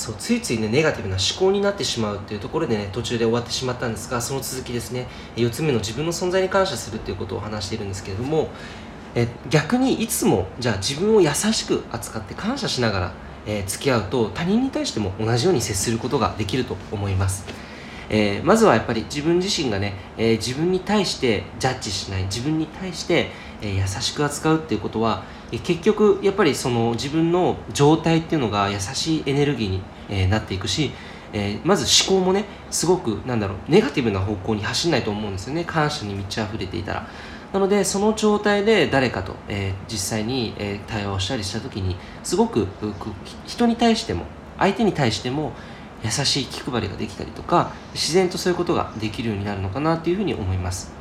そうついついねネガティブな思考になってしまうっていうところでね途中で終わってしまったんですがその続きですね4つ目の自分の存在に感謝するっていうことを話しているんですけれどもえ逆にいつもじゃあ自分を優しく扱って感謝しながら、えー、付き合うと他人に対しても同じように接することができると思います、えー、まずはやっぱり自分自身がね、えー、自分に対してジャッジしない自分に対して、え優しく扱うっていうことは結局やっぱりその自分の状態っていうのが優しいエネルギーに、えなっていくし、え、まず思考もねすごくなんだろうネガティブな方向に走らないと思うんですよね。感謝に満ち溢れていたら。なのでその状態で誰かと、え、実際に、え、対話をしたりした時にすごく人に対しても相手に対しても優しい気配りができたりとか自然とそういうことができるようになるのかなというふうに思います。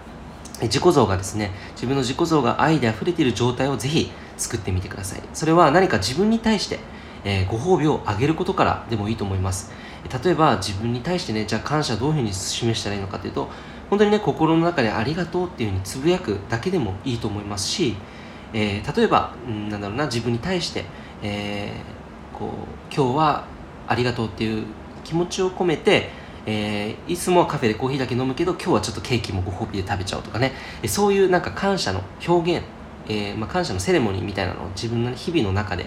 自己像がですね自分の自己像が愛で溢れている状態をぜひ作ってみてください。それは何か自分に対して、えー、ご褒美をあげることからでもいいと思います。例えば自分に対してねじゃあ感謝どういうふうに示したらいいのかというと本当にね心の中でありがとうっていうふうにつぶやくだけでもいいと思いますし、えー、例えば、うん、なんだろうな自分に対して、えー、こう今日はありがとうっていう気持ちを込めて、えー、いつもはカフェでコーヒーだけ飲むけど今日はちょっとケーキもご褒美で食べちゃおうとかね。そういうなんか感謝の表現、えーまあ、感謝のセレモニーみたいなのを自分の日々の中で、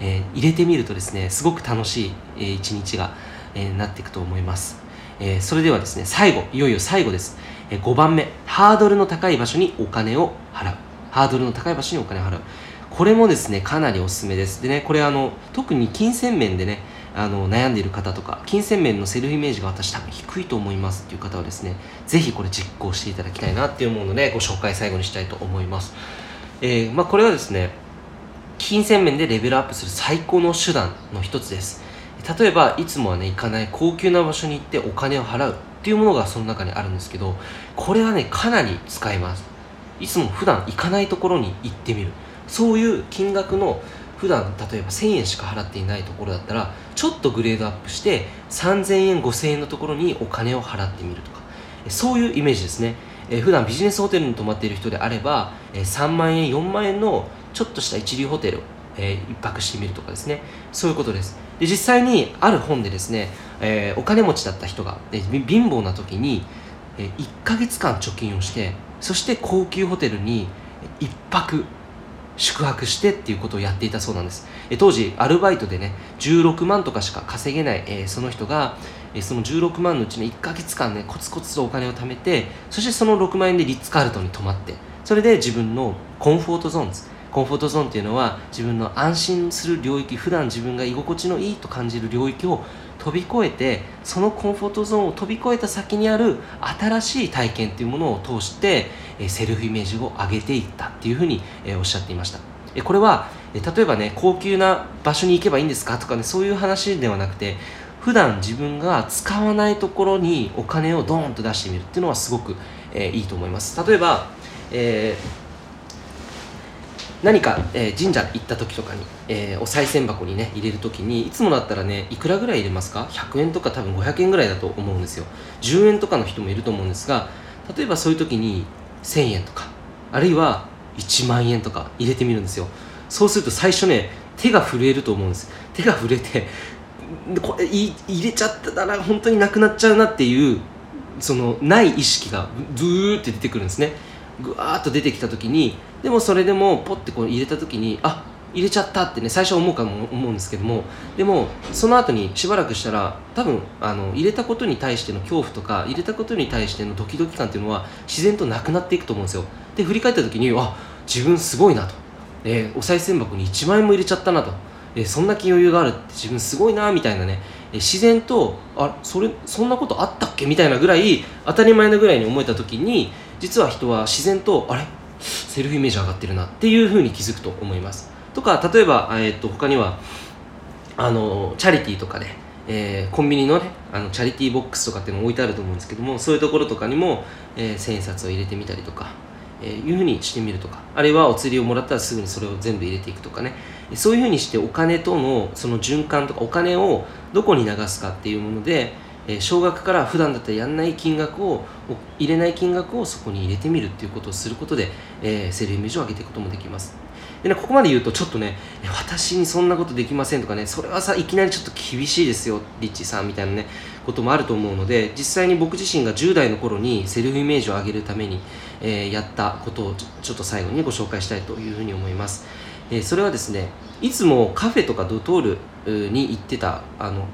えー、入れてみるとですねすごく楽しい、え、一日が、え、なっていくと思います。え、それではですね最後いよいよ最後です、えー、5番目ハードルの高い場所にお金を払う。ハードルの高い場所にお金を払う。これもですねかなりおすすめです。でねこれあの特に金銭面でねあの悩んでいる方とか金銭面のセルフイメージが私多分低いと思いますっていう方はですねぜひこれ実行していただきたいなっていう思うのでご紹介最後にしたいと思います、えー、まあ、これはですね金銭面でレベルアップする最高の手段の一つです。例えばいつもはね行かない高級な場所に行ってお金を払うっていうものがその中にあるんですけどこれはねかなり使えます。いつも普段行かないところに行ってみる。そういう金額の普段例えば1000円しか払っていないところだったらちょっとグレードアップして3000円5000円のところにお金を払ってみるとか。そういうイメージですね。えー、普段ビジネスホテルに泊まっている人であれば、えー、3万円4万円のちょっとした一流ホテルえー、一泊してみるとかですね。そういうことです。で実際にある本でですね、えー、お金持ちだった人が、ね、貧乏な時に、えー、1ヶ月間貯金をしてそして高級ホテルに1泊宿泊してっていうことをやっていたそうなんです、え当時アルバイトでね16万とかしか稼げない、えその人が、えその16万のうちの1ヶ月間ねコツコツとお金を貯めてそしてその6万円でリッツ・カールトンに泊まってそれで自分のコンフォートゾーンです。コンフォートゾーンっていうのは自分の安心する領域普段自分が居心地のいいと感じる領域を飛び越えてそのコンフォートゾーンを飛び越えた先にある新しい体験っていうものを通してセルフイメージを上げていったっていうふうにおっしゃっていました。これは例えばね高級な場所に行けばいいんですかとかねそういう話ではなくて普段自分が使わないところにお金をドーンと出してみるっていうのはすごく、えー、いいと思います。例えば、えー何か、えー、神社行った時とかに、えー、お賽銭箱にね入れる時にいつもだったらねいくらぐらい入れますか？100円とか多分500円ぐらいだと思うんですよ。10円とかの人もいると思うんですが例えばそういう時に1000円とかあるいは1万円とか入れてみるんですよ。そうすると最初ね手が震えると思うんです。手が震えてこれ入れちゃったら本当になくなっちゃうなっていうそのない意識がブーって出てくるんですね。ぐわーっと出てきた時にでもそれでもポッてこう入れた時にあ入れちゃったってね最初思うかも思うんですけどもでもその後にしばらくしたら多分あの入れたことに対しての恐怖とか入れたことに対してのドキドキ感っていうのは自然となくなっていくと思うんですよ。で振り返った時にあ自分すごいなと、えー、お賽銭箱に1万円も入れちゃったなと、えー、そんな余裕があるって自分すごいなみたいなね、自然とあそれそんなことあったっけみたいなぐらい当たり前なぐらいに思えた時に実は人は自然とあれ？セルフイメージ上がってるなっていうふうに気づくと思います。とか例えば、えー、と他にはあのチャリティーとかで、えー、コンビニのねあのチャリティーボックスとかっていうの置いてあると思うんですけどもそういうところとかにも、えー、千円札を入れてみたりとか、えー、いうふうにしてみるとかあるいはお釣りをもらったらすぐにそれを全部入れていくとかね。そういうふうにしてお金とのその循環とかお金をどこに流すかっていうものでえ、少額から普段だったらやんない金額を入れない金額をそこに入れてみるっていうことをすることで、えー、セルフイメージを上げていくこともできます。でねここまで言うとちょっとね私にそんなことできませんとかねそれはさいきなりちょっと厳しいですよリッチさんみたいなねこともあると思うので実際に僕自身が10代の頃にセルフイメージを上げるために、えー、やったことをちょっと最後にご紹介したいというふうに思います、えー、それはですねいつもカフェとかドトールに行ってたあの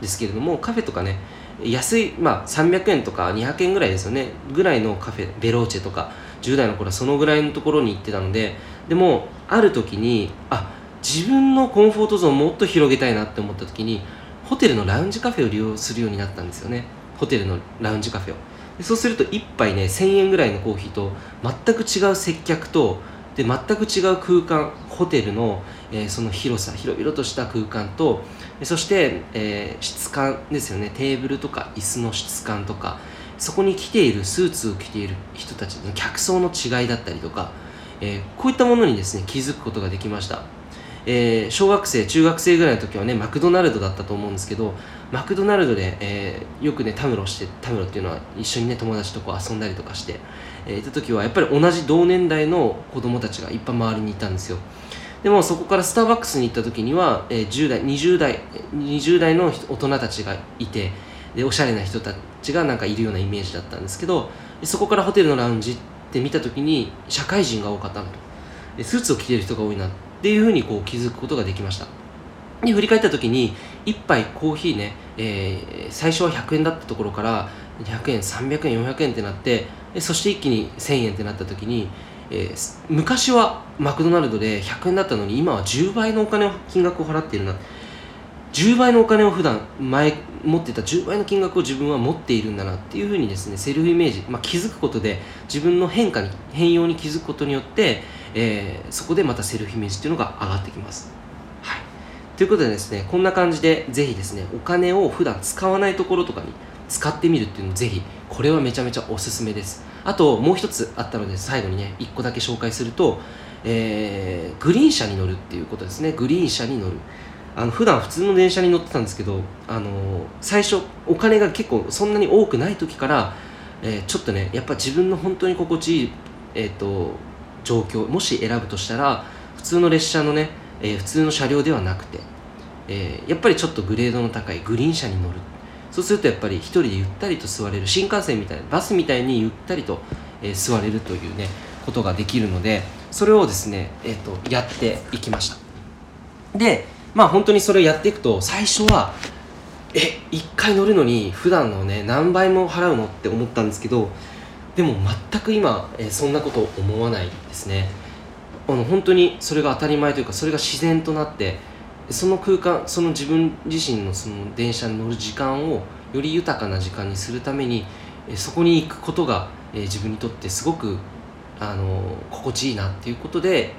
ですけれどもカフェとかね安い、まあ、300円とか200円ぐらいですよね。ぐらいのカフェベローチェとか。10代の頃はそのぐらいのところに行ってたので。でもある時にあ自分のコンフォートゾーンをもっと広げたいなって思った時にホテルのラウンジカフェを利用するようになったんですよね。ホテルのラウンジカフェを。でそうすると1杯ね1000円ぐらいのコーヒーと全く違う接客とで全く違う空間ホテルの、えー、その広さ広々とした空間とそして、えー、質感ですよね。テーブルとか椅子の質感とかそこに来ているスーツを着ている人たちの客層の違いだったりとか、えー、こういったものにですね気づくことができました。えー、小学生中学生ぐらいの時はねマクドナルドだったと思うんですけどマクドナルドで、えー、よくねたむろしてたむろっていうのは一緒にね友達とこう遊んだりとかして、えー、いた時はやっぱり同じ同年代の子供たちがいっぱい周りにいたんですよ。でもそこからスターバックスに行った時には、えー、10代20代20代の大人たちがいてでおしゃれな人たちがなんかいるようなイメージだったんですけどそこからホテルのラウンジって見た時に社会人が多かったのと。スーツを着てる人が多いなっていうふうにこう気づくことができました。で振り返った時に1杯コーヒーね、えー、最初は100円だったところから200円300円400円ってなってそして一気に1000円ってなった時に、えー、昔はマクドナルドで100円だったのに今は10倍のお金を金額を払っているな10倍のお金を普段前持ってた10倍の金額を自分は持っているんだなっていうふうにですねセルフイメージ、まあ、気づくことで自分の変化に変容に気づくことによって、えー、そこでまたセルフイメージっていうのが上がってきます。はい、ということでですねこんな感じでぜひですねお金を普段使わないところとかに使ってみるっていうのぜひこれはめちゃめちゃおすすめです。あともう一つあったので最後にね1個だけ紹介すると、えー、グリーン車に乗るっていうことですね。グリーン車に乗る。あの普段普通の電車に乗ってたんですけどあの最初お金が結構そんなに多くない時から、えー、ちょっとねやっぱ自分の本当に心地いい、えーと、状況もし選ぶとしたら普通の列車のね、えー、普通の車両ではなくて、え、やっぱりちょっとグレードの高いグリーン車に乗る。そうするとやっぱり一人でゆったりと座れる新幹線みたいなバスみたいにゆったりと、え座れるというねことができるのでそれをですね、えーとやっていきました。でまあ本当にそれをやっていくと最初はえ1回乗るのに普段のね何倍も払うのって思ったんですけどでも全く今、えそんなこと思わないですね。あの本当にそれが当たり前というかそれが自然となってその空間その自分自身のその電車に乗る時間をより豊かな時間にするためにそこに行くことが、自分にとってすごくあの心地いいなっていうことで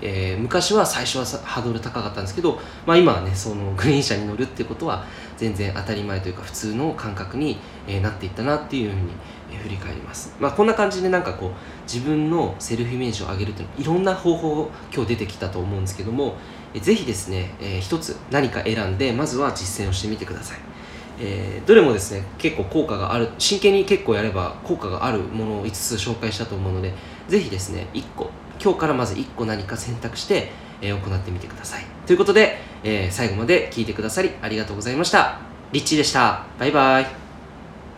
えー、昔は最初はハードル高かったんですけど、まあ、今はねそのグリーン車に乗るってことは全然当たり前というか普通の感覚に、え、なっていったなっていうふうに、え、振り返ります、まあ、こんな感じでなんかこう自分のセルフイメージを上げるといういろんな方法今日出てきたと思うんですけども、えー、ぜひですね、えー、一つ何か選んでまずは実践をしてみてください。えー、どれもですね結構効果がある真剣に結構やれば効果があるものを5つ紹介したと思うのでぜひですね1個今日からまず1個何か選択して、えー、行ってみてください。ということで、えー、最後まで聞いてくださりありがとうございました。リッチーでした。バイバイ。